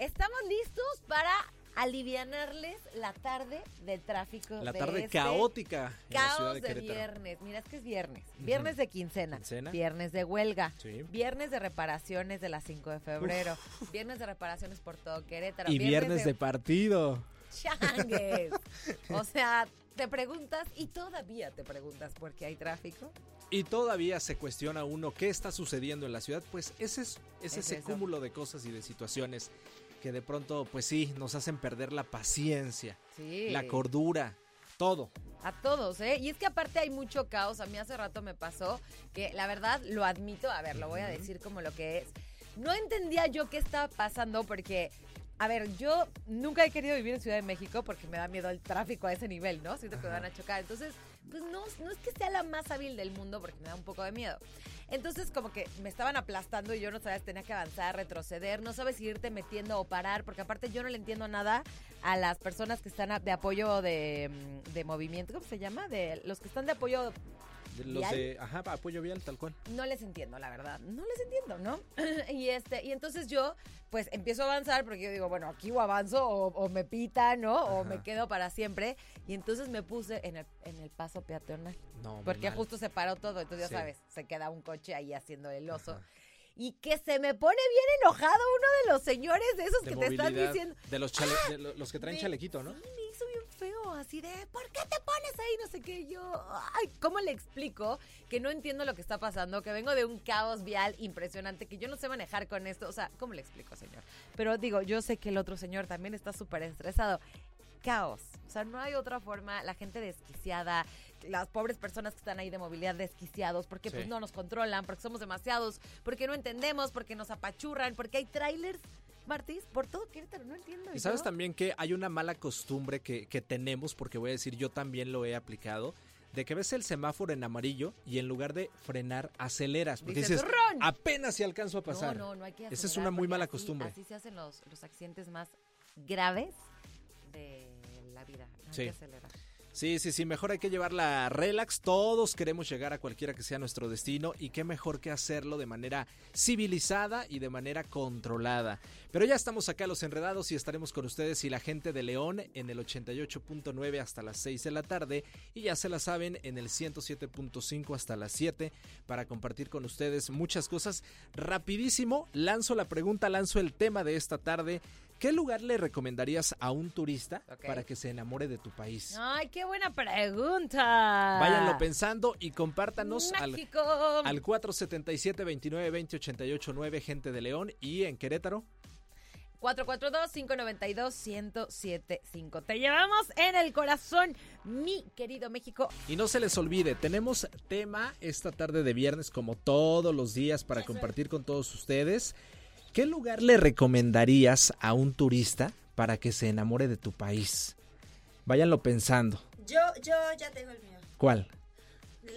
Estamos listos para alivianarles la tarde de tráfico. La de tarde este caótica Caos de viernes. Mira, es que es viernes. Viernes de quincena. Quincena. Viernes de huelga. Sí. Viernes de reparaciones de las 5 de febrero. Viernes de reparaciones por todo Querétaro. Y viernes de partido. changues. o sea, te preguntas y todavía te preguntas por qué hay tráfico. Y todavía se cuestiona uno qué está sucediendo en la ciudad. Pues ese es, es Es ese eso. cúmulo de cosas y de situaciones que de pronto, pues sí, nos hacen perder la paciencia, Sí. la cordura, todo. A todos, ¿eh? Y es que aparte hay mucho caos. A mí hace rato me pasó que la verdad lo admito, a ver, lo voy a decir como lo que es. No entendía yo qué estaba pasando porque, a ver, yo nunca he querido vivir en Ciudad de México porque me da miedo el tráfico a ese nivel, ¿no? Siento que me van a chocar. Entonces, pues no, no es que sea la más hábil del mundo porque me da un poco de miedo. Entonces, como que me estaban aplastando y yo no sabía si tenía que avanzar, retroceder, no sabes irte metiendo o parar, porque aparte yo no le entiendo nada a las personas que están de apoyo de, mm, de movimiento, ¿cómo se llama? De los que están de apoyo, Los ¿Vial? de, ajá, apoyo vial, tal cual. no les entiendo, la verdad, no les entiendo, ¿no? y este, y entonces yo, pues empiezo a avanzar porque yo digo, bueno, aquí o avanzo o, o me pitan, ¿no? O me quedo para siempre. Y entonces me puse en el, en el paso peatonal. No, Porque mal. justo se paró todo, entonces Sí. ya sabes, se queda un coche ahí haciendo el oso. Ajá. Y que se me pone bien enojado uno de los señores de esos De que te están diciendo. De los, chale- de lo- los que traen chalequito, ¿no? Sí, feo, así de, ¿por qué te pones ahí? No sé qué, yo, ay, ¿cómo le explico que no entiendo lo que está pasando? Que vengo de un caos vial impresionante, que yo no sé manejar con esto, o sea, ¿cómo le explico, señor? Pero digo, yo sé que el otro señor también está súper estresado. Caos, o sea, no hay otra forma, la gente desquiciada, las pobres personas que están ahí de movilidad desquiciados, porque Sí. pues no nos controlan, porque somos demasiados, porque no entendemos, porque nos apachurran, porque hay trailers, Martís, por todo Querétaro, no entiendo. Y sabes también que hay una mala costumbre que, que tenemos, porque voy a decir, yo también lo he aplicado, de que ves el semáforo en amarillo y en lugar de frenar, aceleras. Porque Dices, dices, apenas si alcanzo a pasar. No, no, no hay que Esa es una muy mala así- costumbre. Así se hacen los, los accidentes más graves de la vida. No Sí. hay que acelerar. Sí, sí, sí, mejor hay que llevarla relax. Todos queremos llegar a cualquiera que sea nuestro destino y qué mejor que hacerlo de manera civilizada y de manera controlada. Pero ya estamos acá los enredados y estaremos con ustedes y la gente de León en el 88.9 hasta las 6 de la tarde y ya se la saben en el 107.5 hasta las 7 para compartir con ustedes muchas cosas. Rapidísimo, lanzo la pregunta, lanzo el tema de esta tarde. ¿Qué lugar le recomendarías a un turista para que se enamore de tu país? Ay, qué buena pregunta. Váyanlo pensando y compártanos al, México. al 477 29 20 88 9 gente de León y en Querétaro. 442-592-1075. Te llevamos en el corazón, mi querido México. Y no se les olvide, tenemos tema esta tarde de viernes como todos los días para compartir con todos ustedes. ¿Qué lugar le recomendarías a un turista para que se enamore de tu país? Váyanlo pensando. Yo, yo ya tengo el mío. ¿Cuál?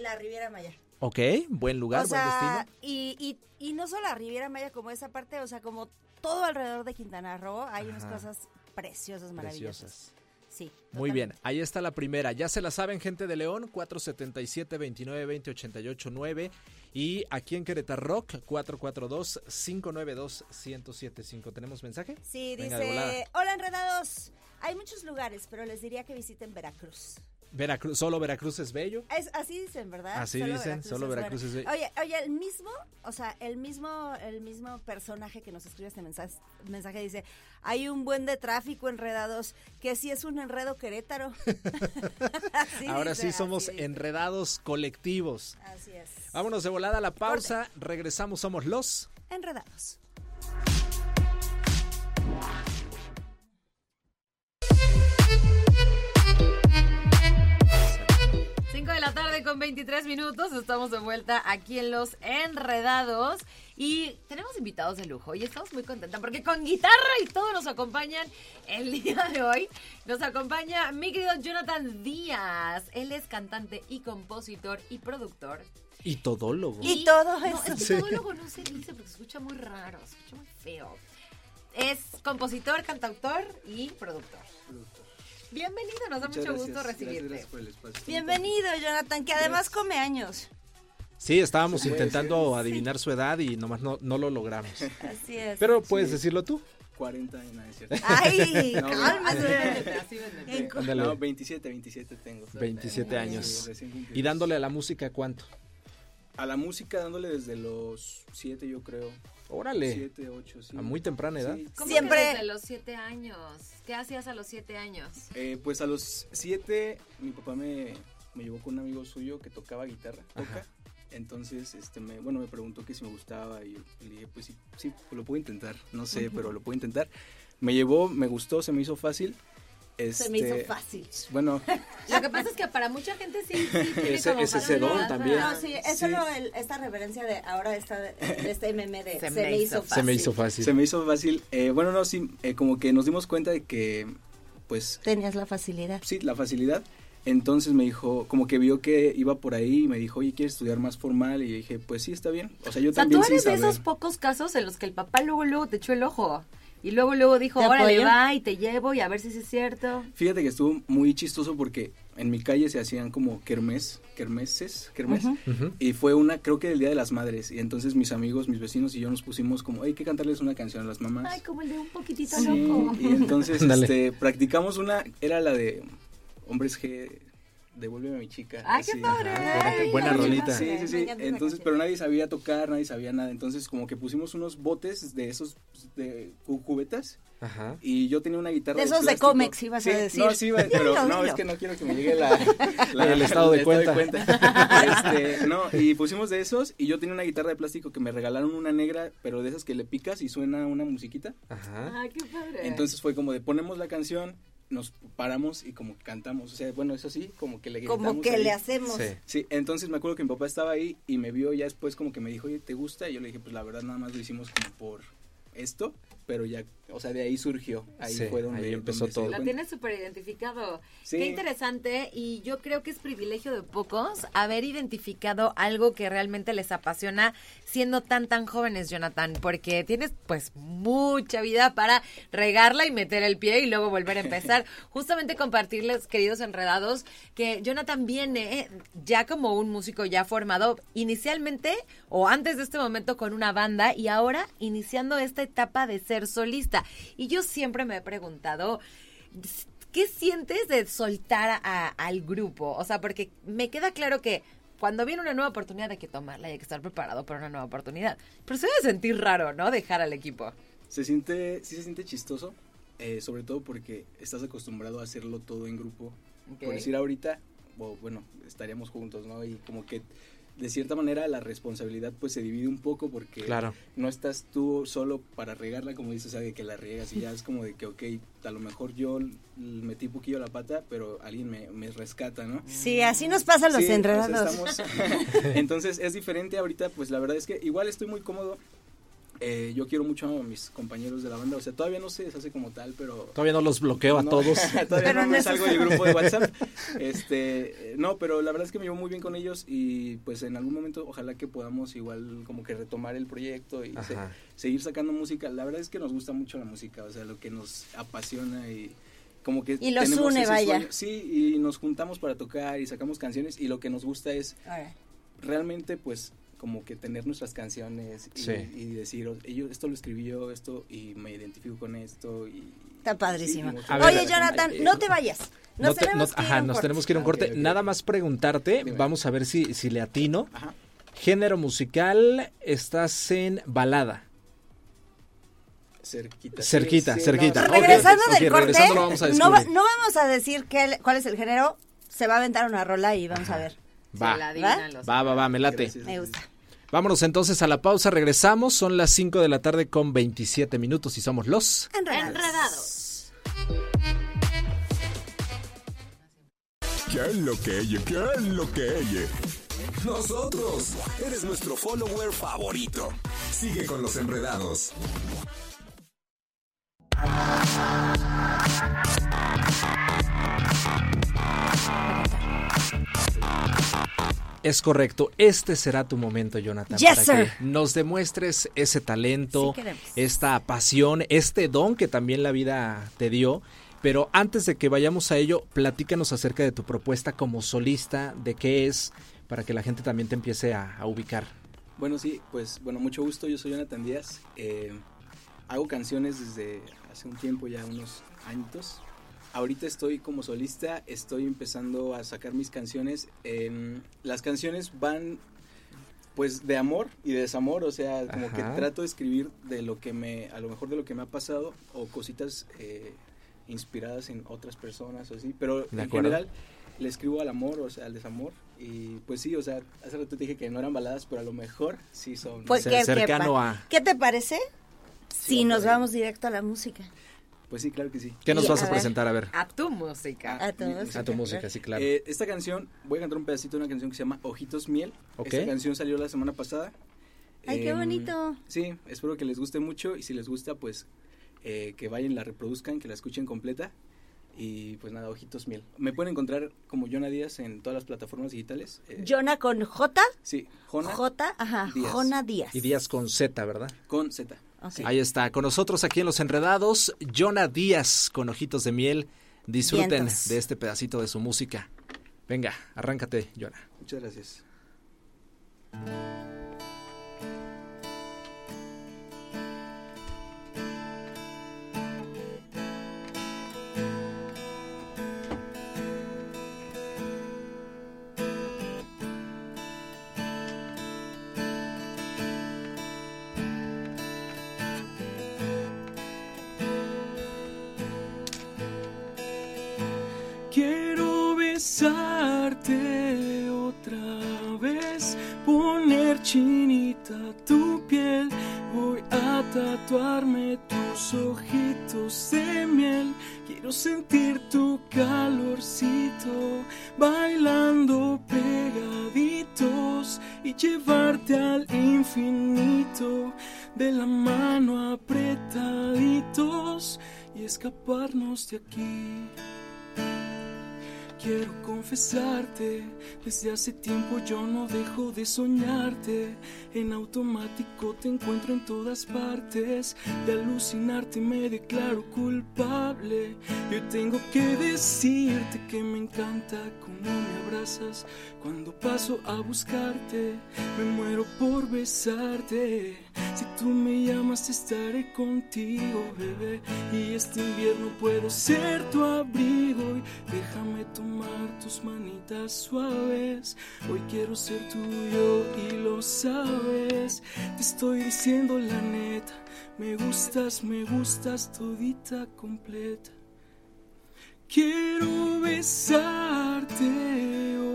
La Riviera Maya. Ok, buen lugar, o sea, buen destino. y, y, y no solo la Riviera Maya como esa parte, o sea, como todo alrededor de Quintana Roo hay unas cosas preciosas, maravillosas. Preciosas. Sí. Muy bien, ahí está la primera. Ya se la saben, gente de León, 477 29 20 88 9 y aquí en Querétaro Rock 442 592 1075. ¿Tenemos mensaje? Sí, Venga, dice, hola enredados. Hay muchos lugares, pero les diría que visiten Veracruz. Veracruz, solo Veracruz es bello. Es, así dicen, ¿verdad? Así dicen, solo Veracruz es bello. Oye, oye, el mismo, o sea, el mismo, el mismo personaje que nos escribe este mensaje, mensaje dice, hay un buen de tráfico enredados, que sí es un enredo Querétaro. Ahora dice, sí somos enredados colectivos. Así es. Vámonos de volada a la pausa. Regresamos, somos los. Enredados. Tarde con 23 minutos. Estamos de vuelta aquí en Los Enredados. Y tenemos invitados de lujo y estamos muy contentas porque con guitarra y todo nos acompañan el día de hoy. Nos acompaña mi querido Jonathan Díaz. Él es cantante y compositor y productor. Y todólogo. Y todo No, eso. es que Sí. todólogo no se dice porque se escucha muy raro, se escucha muy feo. Es compositor, cantautor y productor. Bienvenido, nos da mucho gusto recibirte. Bienvenido, Jonathan, que además come años. Sí, estábamos intentando adivinar su edad y nomás no, no lo logramos. Así es. Pero puedes Sí. decirlo tú. 40 años, no, es cierto. Ay, No, cálmate. No, 27, 27 tengo. 27 Sí, años. Y dándole a la música cuánto. A la música dándole desde los 7 yo creo. Órale. 7, 8, sí. A muy temprana edad. Sí. ¿Cómo Siempre- que desde los siete años? ¿Qué hacías a los siete años? Eh, pues a los 7 mi papá me, me llevó con un amigo suyo que tocaba guitarra, toca. Ajá. Entonces, este, me, bueno, me preguntó que si me gustaba y yo le dije, pues sí, sí, lo puedo intentar. No sé, pero lo puedo intentar. Me llevó, me gustó, se me hizo fácil. Se me hizo Este, fácil. Bueno, Lo que pasa es que para mucha gente sí, sí tiene Ese- como ese sedón facilidad también. No, sí, es Sí. solo el- esta reverencia de ahora esta, de este meme de Se se, me hizo hizo fácil. Se me hizo fácil. se me hizo fácil. Eh, bueno, no, sí, eh, como que nos dimos cuenta de que, pues, Tenías la facilidad. sí, la facilidad. Entonces me dijo, como que vio que iba por ahí y me dijo, oye, ¿quieres estudiar más formal? Y yo dije, pues sí, está bien. O sea, yo O sea, tú también sin eres de esos pocos casos en los que el papá luego, luego te echó el ojo. Y luego, luego dijo, ¿Te órale, va y te llevo y a ver si es cierto. Fíjate que estuvo muy chistoso porque en mi calle se hacían como kermés, kermeses, kermés. Ujú. Ujú. Y fue una, creo que el Día de las Madres. Y entonces mis amigos, mis vecinos y yo nos pusimos como, hay que cantarles una canción a las mamás. Ay, como el de un poquitito Sí, loco. y entonces este, practicamos una, era la de Hombres G, devuélveme a mi chica. Ay, qué padre. Ay, buena ay, rolita. Sí, sí, sí. Entonces, pero nadie sabía tocar, nadie sabía nada. Entonces, como que pusimos unos botes de esos de cu- cubetas Ajá. y yo tenía una guitarra. De esos de plástico. Comex, ibas a decir. No, sí, iba- pero no, es que no quiero que me llegue la, El estado de Este, no, y pusimos de esos y yo tenía una guitarra de plástico que me regalaron una negra, pero de esas que le picas y suena una musiquita. Ajá. Ay, qué padre. Entonces fue como de ponemos la canción, nos paramos y como que cantamos. O sea, bueno, eso sí, como que le gritamos. Como que ahí. le hacemos. Sí. Sí, entonces me acuerdo que mi papá estaba ahí y me vio ya después como que me dijo, oye, ¿te gusta? Y yo le dije, pues la verdad nada más lo hicimos como por esto, pero ya, o sea, de ahí surgió, ahí Sí, fue donde ahí empezó donde todo. cuenta. tienes súper identificado. Sí. Qué interesante y yo creo que es privilegio de pocos haber identificado algo que realmente les apasiona siendo tan tan jóvenes, Jonathan, porque tienes pues mucha vida para regarla y meter el pie y luego volver a empezar. Justamente compartirles, queridos enredados, que Jonathan viene ya como un músico ya formado inicialmente o antes de este momento con una banda y ahora iniciando esta etapa de ser solista. Y yo siempre me he preguntado, ¿qué sientes de soltar a- al grupo? O sea, porque me queda claro que cuando viene una nueva oportunidad hay que tomarla y hay que estar preparado para una nueva oportunidad. Pero se debe sentir raro, ¿no? Dejar al equipo. Se siente, sí se siente chistoso, eh, sobre todo porque estás acostumbrado a hacerlo todo en grupo. Por decir ahorita, bueno, estaríamos juntos, ¿no? Y como que de cierta manera la responsabilidad pues se divide un poco porque Claro. no estás tú solo para regarla, como dices, o sea, de que la riegas y ya es como de que, ok, a lo mejor yo metí un poquillo la pata, pero alguien me, me rescata, ¿no? Sí, así nos pasa a los Sí, estamos- Entonces es diferente ahorita, pues la verdad es que igual estoy muy cómodo. Eh, yo quiero mucho a mis compañeros de la banda, o sea, todavía no se deshace como tal, pero... Todavía no los bloqueo a no, todos. todavía Pero no me salgo del grupo de WhatsApp. Este, eh, no, pero la verdad es que me llevo muy bien con ellos y pues en algún momento ojalá que podamos igual como que retomar el proyecto y se- seguir sacando música. La verdad es que nos gusta mucho la música, o sea, lo que nos apasiona y como que Y los tenemos une, ese vaya. sueño. Sí, y nos juntamos para tocar y sacamos canciones y lo que nos gusta es realmente pues como que tener nuestras canciones y, Sí. y decir, "Oh, yo esto lo escribí yo, esto y me identifico con esto y Está padrísimo. Sí, ver, Oye, Jonathan, eh, no te vayas. Nos No te- tenemos no- que ir ajá, a un nos corte. tenemos que ir a un Ah, corte. Nada más preguntarte, Dime. vamos a ver si, si le atino. Ajá. Género musical, estás en balada. Cerquita. Cerquita, sí, cerquita. no, regresando del corte, regresando lo vamos a no, va- no vamos a decir qué- cuál es el género. Se va a aventar una rola y vamos a ver. Va, va, va, va, me late. Gracias. Me gusta. Vámonos entonces a la pausa, regresamos. Son las 5 de la tarde con 27 minutos y somos los... Enredados. Enredados. ¿Qué es lo que ella? ¿Qué es lo que ella? Nosotros. Eres nuestro follower favorito. Sigue con los enredados. Es correcto, este será tu momento, Jonathan, Yes, para sir. que nos demuestres ese talento, Sí esta pasión, este don que también la vida te dio. Pero antes de que vayamos a ello, platícanos acerca de tu propuesta como solista, de qué es, para que la gente también te empiece a, a ubicar. Bueno, sí, pues bueno, mucho gusto. Yo soy Jonathan Díaz. eh, hago canciones desde hace un tiempo, ya unos añitos. Ahorita estoy como solista, estoy empezando a sacar mis canciones. em, las canciones van pues de amor y de desamor, o sea, como que trato de escribir de lo que me, a lo mejor de lo que me ha pasado o cositas eh, inspiradas en otras personas o así, pero De en general le escribo al amor, o sea, al desamor y pues sí, o sea, hace rato te dije que no eran baladas, pero a lo mejor sí son. Pues, Cer- ¿qué- qué cercano a- ¿Qué te parece si Sí, nos vamos directo a la música? Pues sí, claro que sí. ¿Qué nos Y, vas a a ver. presentar? A ver, A tu música. A tu música. a tu música, sí, claro. Eh, esta canción, voy a cantar un pedacito de una canción que se llama Ojitos Miel. Ok. Esta canción salió la semana pasada. Ay, qué Em, bonito. Sí, espero que les guste mucho y si les gusta, pues eh, que vayan, la reproduzcan, que la escuchen completa. Y pues nada, Ojitos Miel. Me pueden encontrar como Jonah Díaz en todas las plataformas digitales. eh, Jonah con J, Sí, Jona J, ajá, Díaz. Jona Díaz. y Díaz con Z, ¿verdad? con Z. Sí. Ahí está, con nosotros aquí en Los Enredados, Jonah Díaz con ojitos de miel. Disfruten Vientos. de este pedacito de su música. Venga, arráncate, Jonah. Muchas gracias. Besarte otra vez, poner chinita tu piel. Voy a tatuarme tus ojitos de miel. Quiero sentir tu calorcito, bailando pegaditos y llevarte al infinito, de la mano apretaditos y escaparnos de aquí. Quiero confesarte, desde hace tiempo yo no dejo de soñarte. En automático te encuentro en todas partes. De alucinarte me declaro culpable. Yo tengo que decirte que me encanta cómo me abrazas cuando paso a buscarte. Me muero por besarte. Si tú me llamas estaré contigo, bebé. Y este invierno puedo ser tu abrigo. Y déjame tomar tus manitas suaves. Hoy quiero ser tuyo y lo sabes. Te estoy diciendo la neta. Me gustas, me gustas todita completa. Quiero besarte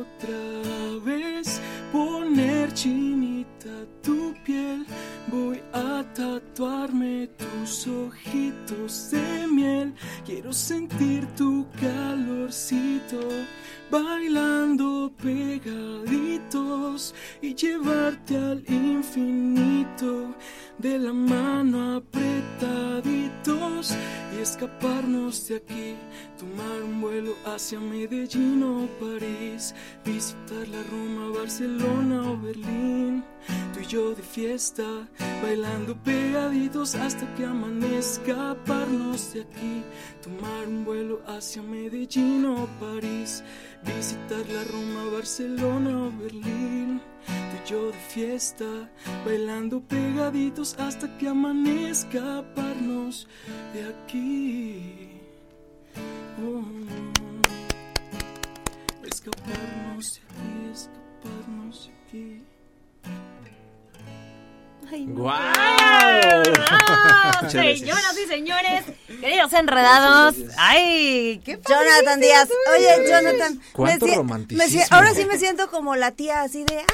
otra vez, poner chinita tu piel. Voy a tatuarme tus ojitos de miel. Quiero sentir tu calorcito, bailando y llevarte al infinito, de la mano apretaditos y escaparnos de aquí, tomar un vuelo hacia Medellín o París, visitar la Roma, Barcelona o Berlín, tú y yo de fiesta, bailando pegaditos hasta que amanezca, escaparnos de aquí, tomar un vuelo hacia Medellín o París, visitar la Roma, Barcelona o Berlín. Tú y yo de fiesta, bailando pegaditos hasta que amanezca, escaparnos de aquí. Oh, escaparnos de aquí, Ay. ¡Guau! ¡Ah, Muchas gracias. señoras y señores, queridos enredados. ¡Ay! ¡Qué Jonathan! Díaz. Oye, Jonathan. Cuánto me romanticismo. me si- ahora sí me siento como la tía así de, ay,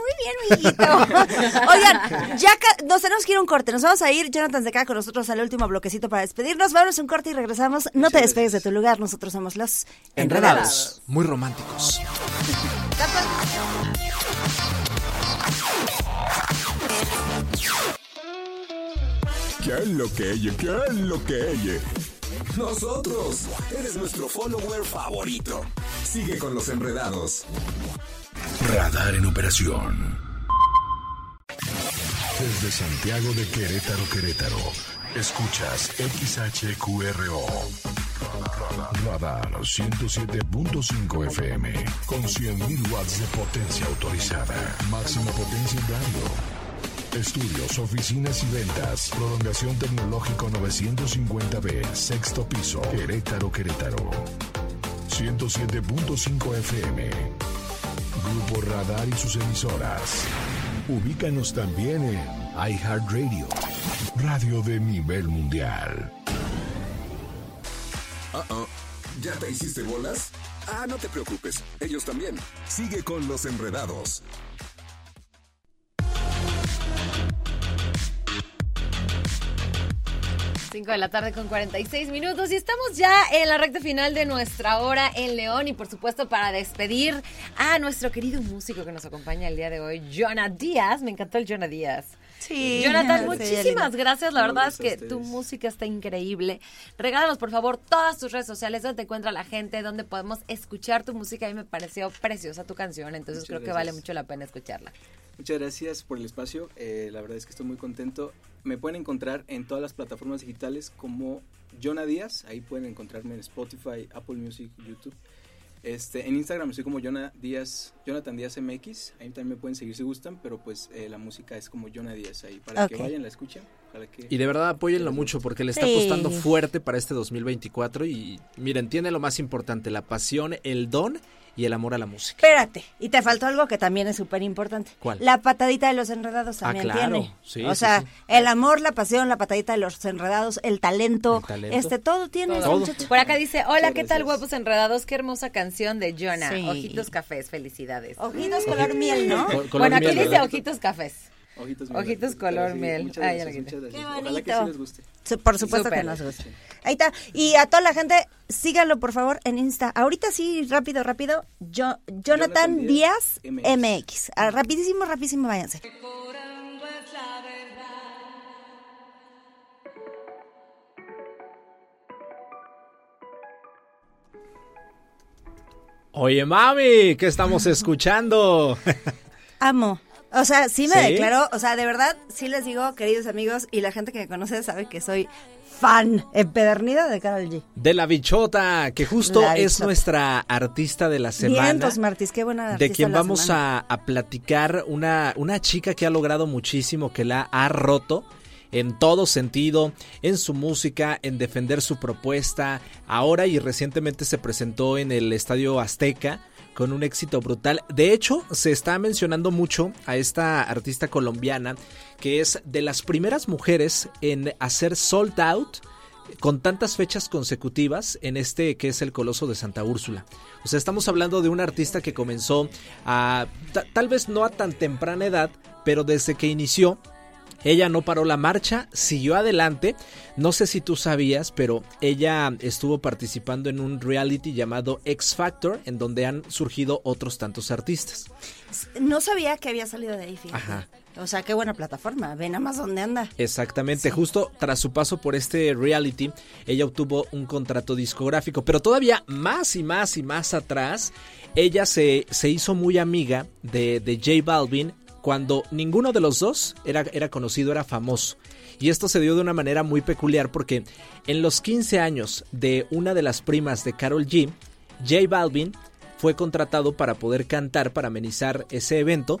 muy bien, amiguito. Oigan, ya nos tenemos que ir a un corte. Nos vamos a ir. Jonathan se queda con nosotros al último bloquecito para despedirnos. Vamos a un corte y regresamos. No te despegues de tu lugar. Nosotros somos los Enredados. Muy románticos. ¿Qué es lo que ella? ¿Qué es lo que ella? Nosotros. Eres nuestro follower favorito. Sigue con los enredados. Radar en operación. Desde Santiago de Querétaro, Querétaro. Escuchas XHQRO. Radar 107.5 FM. Con 100.000 watts de potencia autorizada. Máxima potencia en radio. Estudios, oficinas y ventas. Prolongación tecnológico 950B, sexto piso, Querétaro, Querétaro. 107.5 FM. Grupo Radar y sus emisoras. Ubícanos también en iHeartRadio, radio de nivel mundial. ¿Ya te hiciste bolas? Ah, no te preocupes, ellos también. Sigue con los enredados. 5 de la tarde con 46 minutos y estamos ya en la recta final de nuestra hora en León y por supuesto para despedir a nuestro querido músico que nos acompaña el día de hoy, Jonah Díaz. Me encantó el Jonah Díaz. Sí. Jonathan, muchísimas gracias. La verdad es que tu música está increíble. Regálanos, por favor, todas tus redes sociales, donde te encuentra la gente, donde podemos escuchar tu música. A mí me pareció preciosa tu canción, entonces creo que vale mucho la pena escucharla. Muchas gracias por el espacio. Eh, la verdad es que estoy muy contento. Me pueden encontrar en todas las plataformas digitales como Jonah Díaz. Ahí pueden encontrarme en Spotify, Apple Music, YouTube. Este, en Instagram estoy como Jonah Díaz, Jonathan Díaz MX. Ahí también me pueden seguir si gustan, pero pues eh, la música es como Jonah Díaz ahí para que vayan, la escuchen. y de verdad apóyenlo mucho porque le está apostando fuerte para este 2024 y miren, tiene lo más importante, la pasión, el don y el amor a la música. Espérate, y te faltó algo que también es súper importante. ¿Cuál? La patadita de los enredados ah, también tiene. Sí, o sea, el amor, la pasión, la patadita de los enredados, el talento, este todo tiene. Por acá dice, hola, ¿qué tal huevos enredados? Qué hermosa canción de Jonah. Ojitos cafés, felicidades. Ojitos color miel, ¿no? bueno, aquí dice ojitos cafés. Ojitos, Ojitos color miel. Muchas gracias, muchas gracias. Qué bonito. Ojalá que sí les guste. Por supuesto que nos guste. Ahí está. Y a toda la gente, síganlo por favor en Insta. Ahorita sí, rápido, rápido. Yo, Jonathan, Díaz, MX. Ah, rapidísimo, rapidísimo, váyanse. Oye, mami, ¿qué estamos escuchando? Amo. O sea, sí me declaró, o sea, de verdad, sí les digo, queridos amigos, y la gente que me conoce sabe que soy fan empedernida de Carol G. De la bichota, que justo es nuestra artista de la semana. Vientos, Martis, qué buena artista De quien vamos a, a, platicar, una, una chica que ha logrado muchísimo, que la ha roto en todo sentido, en su música, en defender su propuesta. Ahora y recientemente se presentó en el Estadio Azteca con un éxito brutal. De hecho, se está mencionando mucho a esta artista colombiana que es de las primeras mujeres en hacer sold out con tantas fechas consecutivas en este que es el Coloso de Santa Úrsula. O sea, estamos hablando de una artista que comenzó a tal vez no a tan temprana edad, pero desde que inició ella no paró la marcha, siguió adelante. No sé si tú sabías, pero ella estuvo participando en un reality llamado X Factor, en donde han surgido otros tantos artistas. No sabía que había salido de ahí, Ajá. O sea, qué buena plataforma. Ven a más dónde anda. Exactamente. Justo tras su paso por este reality, ella obtuvo un contrato discográfico. Pero todavía más y más y más atrás, ella se, se hizo muy amiga de, de J Balvin cuando ninguno de los dos era, era conocido, era famoso. Y esto se dio de una manera muy peculiar porque en los 15 años de una de las primas de Carol G, J Balvin fue contratado para poder cantar, para amenizar ese evento.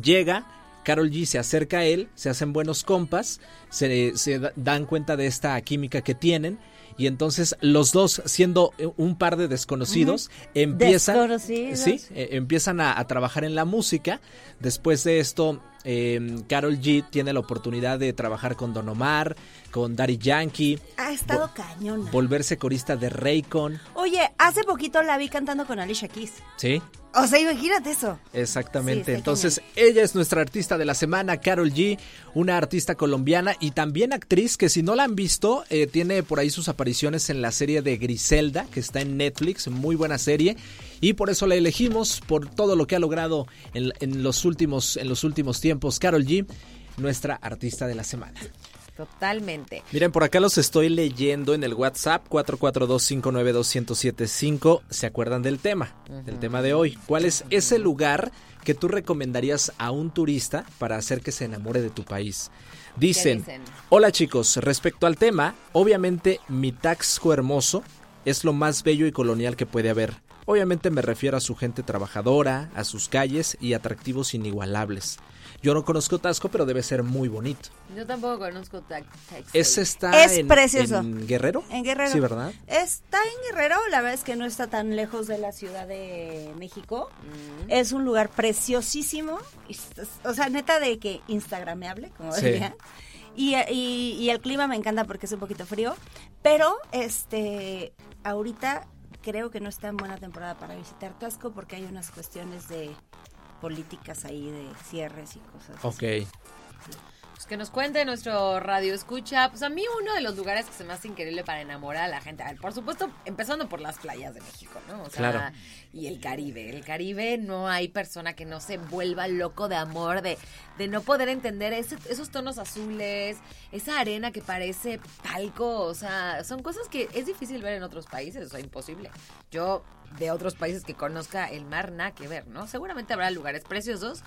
Llega, Carol G se acerca a él, se hacen buenos compas, se, se dan cuenta de esta química que tienen y entonces los dos siendo eh, un par de desconocidos empiezan Desconocidos. sí eh, empiezan a, a trabajar en la música después de esto eh, Carol G tiene la oportunidad de trabajar con Don Omar con Daddy Yankee Ha estado cañona. volverse corista de Raycon Oye, hace poquito la vi cantando con Alicia Keys. sí O sea, imagínate eso. Exactamente. Sí, Entonces, ella es nuestra artista de la semana, Carol G, una artista colombiana y también actriz que si no la han visto, eh, tiene por ahí sus apariciones en la serie de Griselda, que está en Netflix, muy buena serie. Y por eso la elegimos, por todo lo que ha logrado en, en los, últimos, en los últimos tiempos. Carol G, nuestra artista de la semana. Totalmente. Miren, por acá los estoy leyendo en el WhatsApp 442-592-1075. ¿Se acuerdan del tema? Del tema de hoy. ¿Cuál es ese lugar que tú recomendarías a un turista para hacer que se enamore de tu país? Dicen, dicen? hola chicos, respecto al tema, obviamente mi Taxco hermoso es lo más bello y colonial que puede haber. Obviamente me refiero a su gente trabajadora, a sus calles y atractivos inigualables. Yo no conozco Tasco, pero debe ser muy bonito. Yo tampoco conozco Ta- Taxi. Ese está Es en, precioso. en Guerrero. En Guerrero. Sí, ¿verdad? Está en Guerrero, la verdad es que no está tan lejos de la Ciudad de México. Es un lugar preciosísimo. O sea, neta de que instagrameable, como Sí. diría. Y, y- y el clima me encanta porque es un poquito frío. Pero, este, ahorita creo que no está en buena temporada para visitar Tasco porque hay unas cuestiones de políticas ahí de cierres y cosas. así. Pues que nos cuente nuestro radio escucha. Pues a mí uno de los lugares que se me hace increíble para enamorar a la gente. A ver, por supuesto, empezando por las playas de México, ¿no? O sea, Claro. y el Caribe. El Caribe no hay persona que no se vuelva loco de amor, de, de no poder entender ese- esos tonos azules, esa arena que parece talco. O sea, son cosas que es difícil ver en otros países, o sea, imposible. Yo de otros países que conozca el mar, nada que ver, ¿no? Seguramente habrá lugares preciosos,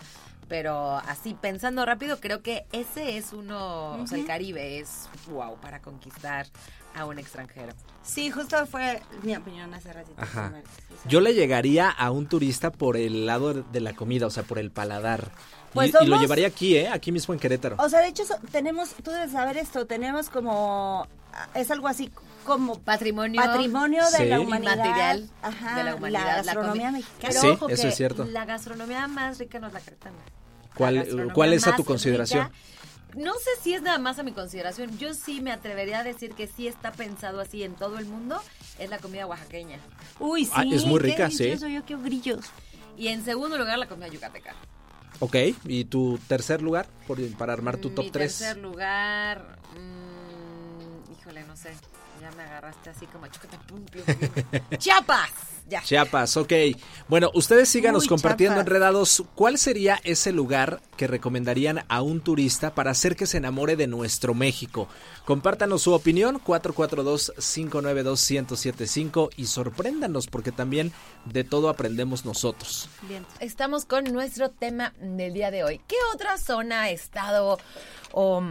pero así pensando rápido, creo que ese es uno, o sea, el Caribe es wow para conquistar a un extranjero. Sí, justo fue mi opinión hace ratito. Ajá. Yo le llegaría a un turista por el lado de la comida, o sea, por el paladar. Y- Pues y, lo somos- llevaría aquí, ¿eh? Aquí mismo en Querétaro. O sea, de hecho, so- tenemos, tú debes saber esto, tenemos como, es algo así como Patrimonio. patrimonio de Sí. la humanidad. Ajá, de la humanidad, la gastronomía mexicana. Pero Sí, ojo eso que es cierto. La gastronomía más rica no es la queretana. La ¿Cuál, gastronomía ¿Cuál es a tu consideración? rica- no sé si es nada más a mi consideración. Yo sí me atrevería a decir que sí está pensado así en todo el mundo. Es la comida oaxaqueña. Uy, sí. Ah, es muy qué rica, sí. delicioso, Yo quiero grillos. Y en segundo lugar, la comida yucateca. Ok, ¿y tu tercer lugar por- para armar tu top Mi 3? tercer lugar. mm, híjole, no sé. Ya me agarraste así como pum, pium, pium. ¡Chiapas! Ya. Chiapas, ok. Bueno, ustedes síganos Uy, compartiendo Chiapas. enredados. ¿Cuál sería ese lugar que recomendarían a un turista para hacer que se enamore de nuestro México? Compártanos su opinión, 442-592-1075 y sorpréndanos porque también de todo aprendemos nosotros. Bien. Estamos con nuestro tema del día de hoy. ¿Qué otra zona, estado o,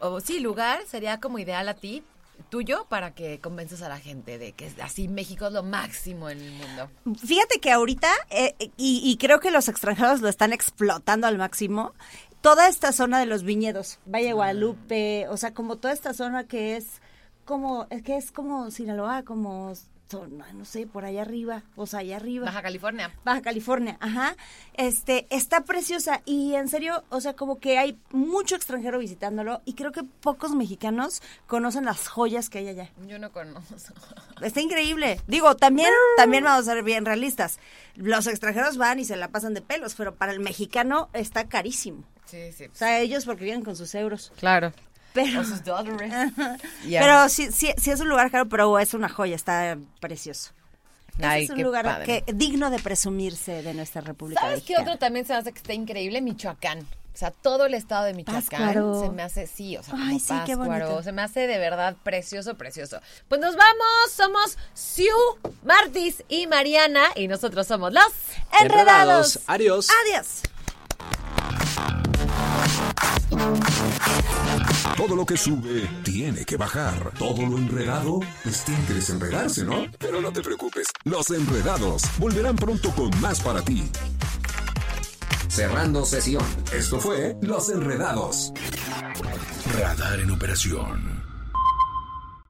o sí, lugar sería como ideal a ti, tuyo, para que convences a la gente de que así México es lo máximo en el mundo? Fíjate que ahorita, eh, y, y creo que los extranjeros lo están explotando al máximo, toda esta zona de los viñedos, Valle Guadalupe, o sea, como toda esta zona que es como, es que es como Sinaloa, como, no sé, por allá arriba, o sea, allá arriba. Baja California. Baja California, ajá. Este, está preciosa y en serio, o sea, como que hay mucho extranjero visitándolo y creo que pocos mexicanos conocen las joyas que hay allá. Yo no conozco. Está increíble. Digo, también, también vamos a ser bien realistas. Los extranjeros van y se la pasan de pelos, pero para el mexicano está carísimo. Sí, sí. O sea, ellos porque vienen con sus euros. Claro. Pero, O sus. Ya. pero sí, sí, sí es un lugar caro, pero es una joya, está precioso. Ay, es un qué lugar que, digno de presumirse de nuestra República ¿Sabes qué Mexicana. otro también se me hace que está increíble? Michoacán. O sea, todo el estado de Michoacán se me hace, sí, o sea, como Ay, sí, qué Pátzcuaro, bonito. Se me hace de verdad precioso, precioso. Pues nos vamos, somos Siu, Martis y Mariana y nosotros somos los... Enredados. Adiós. Adiós. Todo lo que sube tiene que bajar. Todo lo enredado, pues tiene que desenredarse, ¿no? Pero no te preocupes. Los enredados volverán pronto con más para ti. Cerrando sesión. Esto fue Los Enredados. Radar en operación.